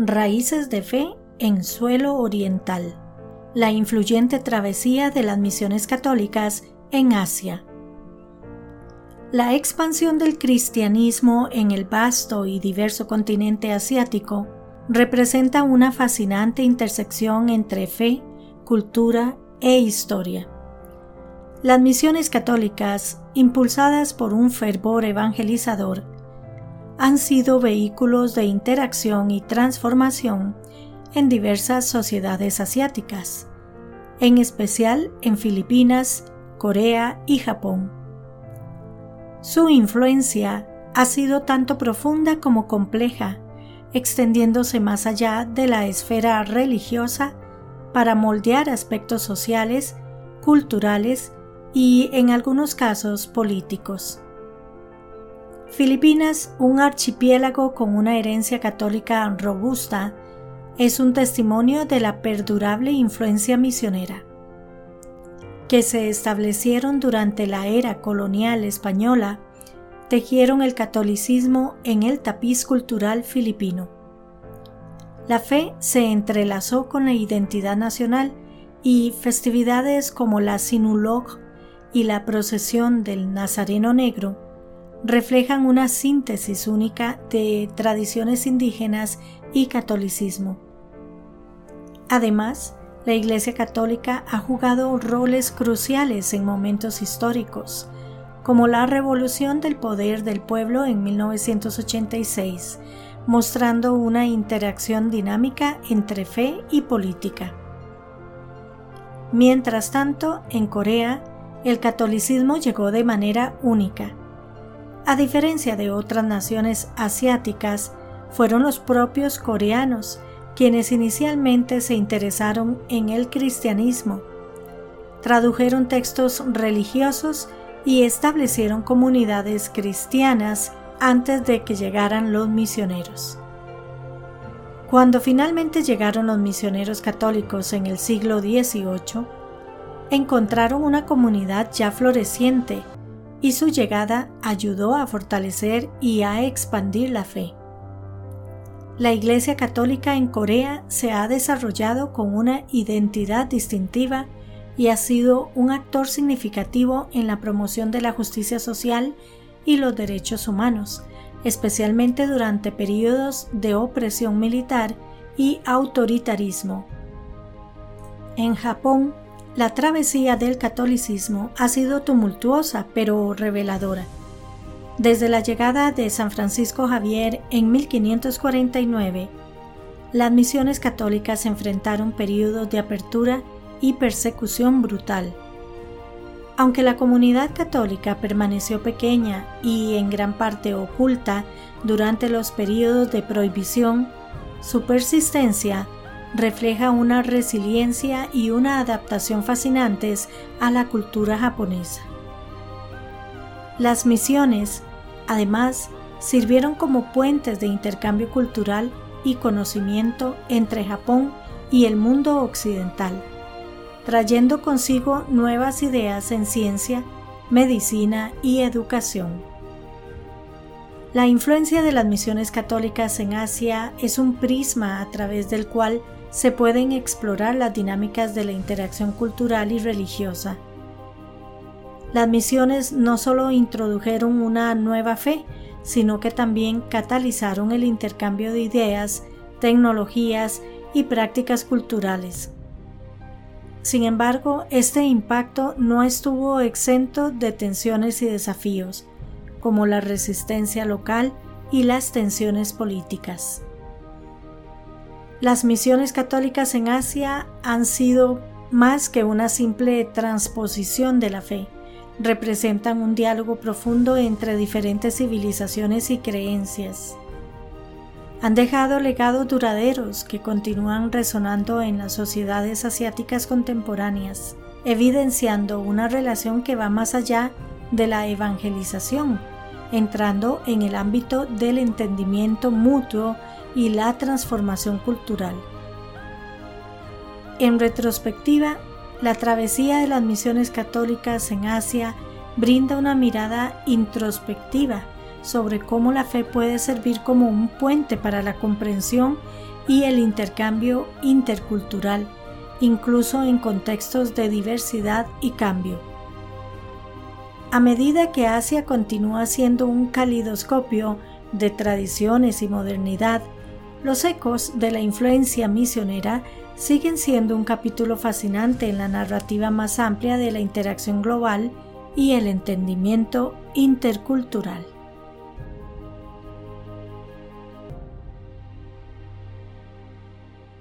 Raíces de Fe en Suelo Oriental. La influyente travesía de las misiones católicas en Asia. La expansión del cristianismo en el vasto y diverso continente asiático representa una fascinante intersección entre fe, cultura e historia. Las misiones católicas, impulsadas por un fervor evangelizador, han sido vehículos de interacción y transformación en diversas sociedades asiáticas, en especial en Filipinas, Corea y Japón. Su influencia ha sido tanto profunda como compleja, extendiéndose más allá de la esfera religiosa para moldear aspectos sociales, culturales y, en algunos casos, políticos. Filipinas, un archipiélago con una herencia católica robusta, es un testimonio de la perdurable influencia misionera que se establecieron durante la era colonial española tejieron el catolicismo en el tapiz cultural filipino. La fe se entrelazó con la identidad nacional y festividades como la Sinulog y la procesión del Nazareno Negro reflejan una síntesis única de tradiciones indígenas y catolicismo. Además, la Iglesia Católica ha jugado roles cruciales en momentos históricos, como la revolución del poder del pueblo en 1986, mostrando una interacción dinámica entre fe y política. Mientras tanto, en Corea, el catolicismo llegó de manera única. A diferencia de otras naciones asiáticas, fueron los propios coreanos quienes inicialmente se interesaron en el cristianismo. Tradujeron textos religiosos y establecieron comunidades cristianas antes de que llegaran los misioneros. Cuando finalmente llegaron los misioneros católicos en el siglo XVIII, encontraron una comunidad ya floreciente y su llegada ayudó a fortalecer y a expandir la fe. La Iglesia Católica en Corea se ha desarrollado con una identidad distintiva y ha sido un actor significativo en la promoción de la justicia social y los derechos humanos, especialmente durante periodos de opresión militar y autoritarismo. En Japón, la travesía del catolicismo ha sido tumultuosa pero reveladora. Desde la llegada de San Francisco Javier en 1549, las misiones católicas enfrentaron periodos de apertura y persecución brutal. Aunque la comunidad católica permaneció pequeña y en gran parte oculta durante los periodos de prohibición, su persistencia refleja una resiliencia y una adaptación fascinantes a la cultura japonesa. Las misiones Además, sirvieron como puentes de intercambio cultural y conocimiento entre Japón y el mundo occidental, trayendo consigo nuevas ideas en ciencia, medicina y educación. La influencia de las misiones católicas en Asia es un prisma a través del cual se pueden explorar las dinámicas de la interacción cultural y religiosa las misiones no solo introdujeron una nueva fe, sino que también catalizaron el intercambio de ideas, tecnologías y prácticas culturales. Sin embargo, este impacto no estuvo exento de tensiones y desafíos, como la resistencia local y las tensiones políticas. Las misiones católicas en Asia han sido más que una simple transposición de la fe representan un diálogo profundo entre diferentes civilizaciones y creencias. Han dejado legados duraderos que continúan resonando en las sociedades asiáticas contemporáneas, evidenciando una relación que va más allá de la evangelización, entrando en el ámbito del entendimiento mutuo y la transformación cultural. En retrospectiva, la travesía de las misiones católicas en Asia brinda una mirada introspectiva sobre cómo la fe puede servir como un puente para la comprensión y el intercambio intercultural, incluso en contextos de diversidad y cambio. A medida que Asia continúa siendo un calidoscopio de tradiciones y modernidad, los ecos de la influencia misionera siguen siendo un capítulo fascinante en la narrativa más amplia de la interacción global y el entendimiento intercultural.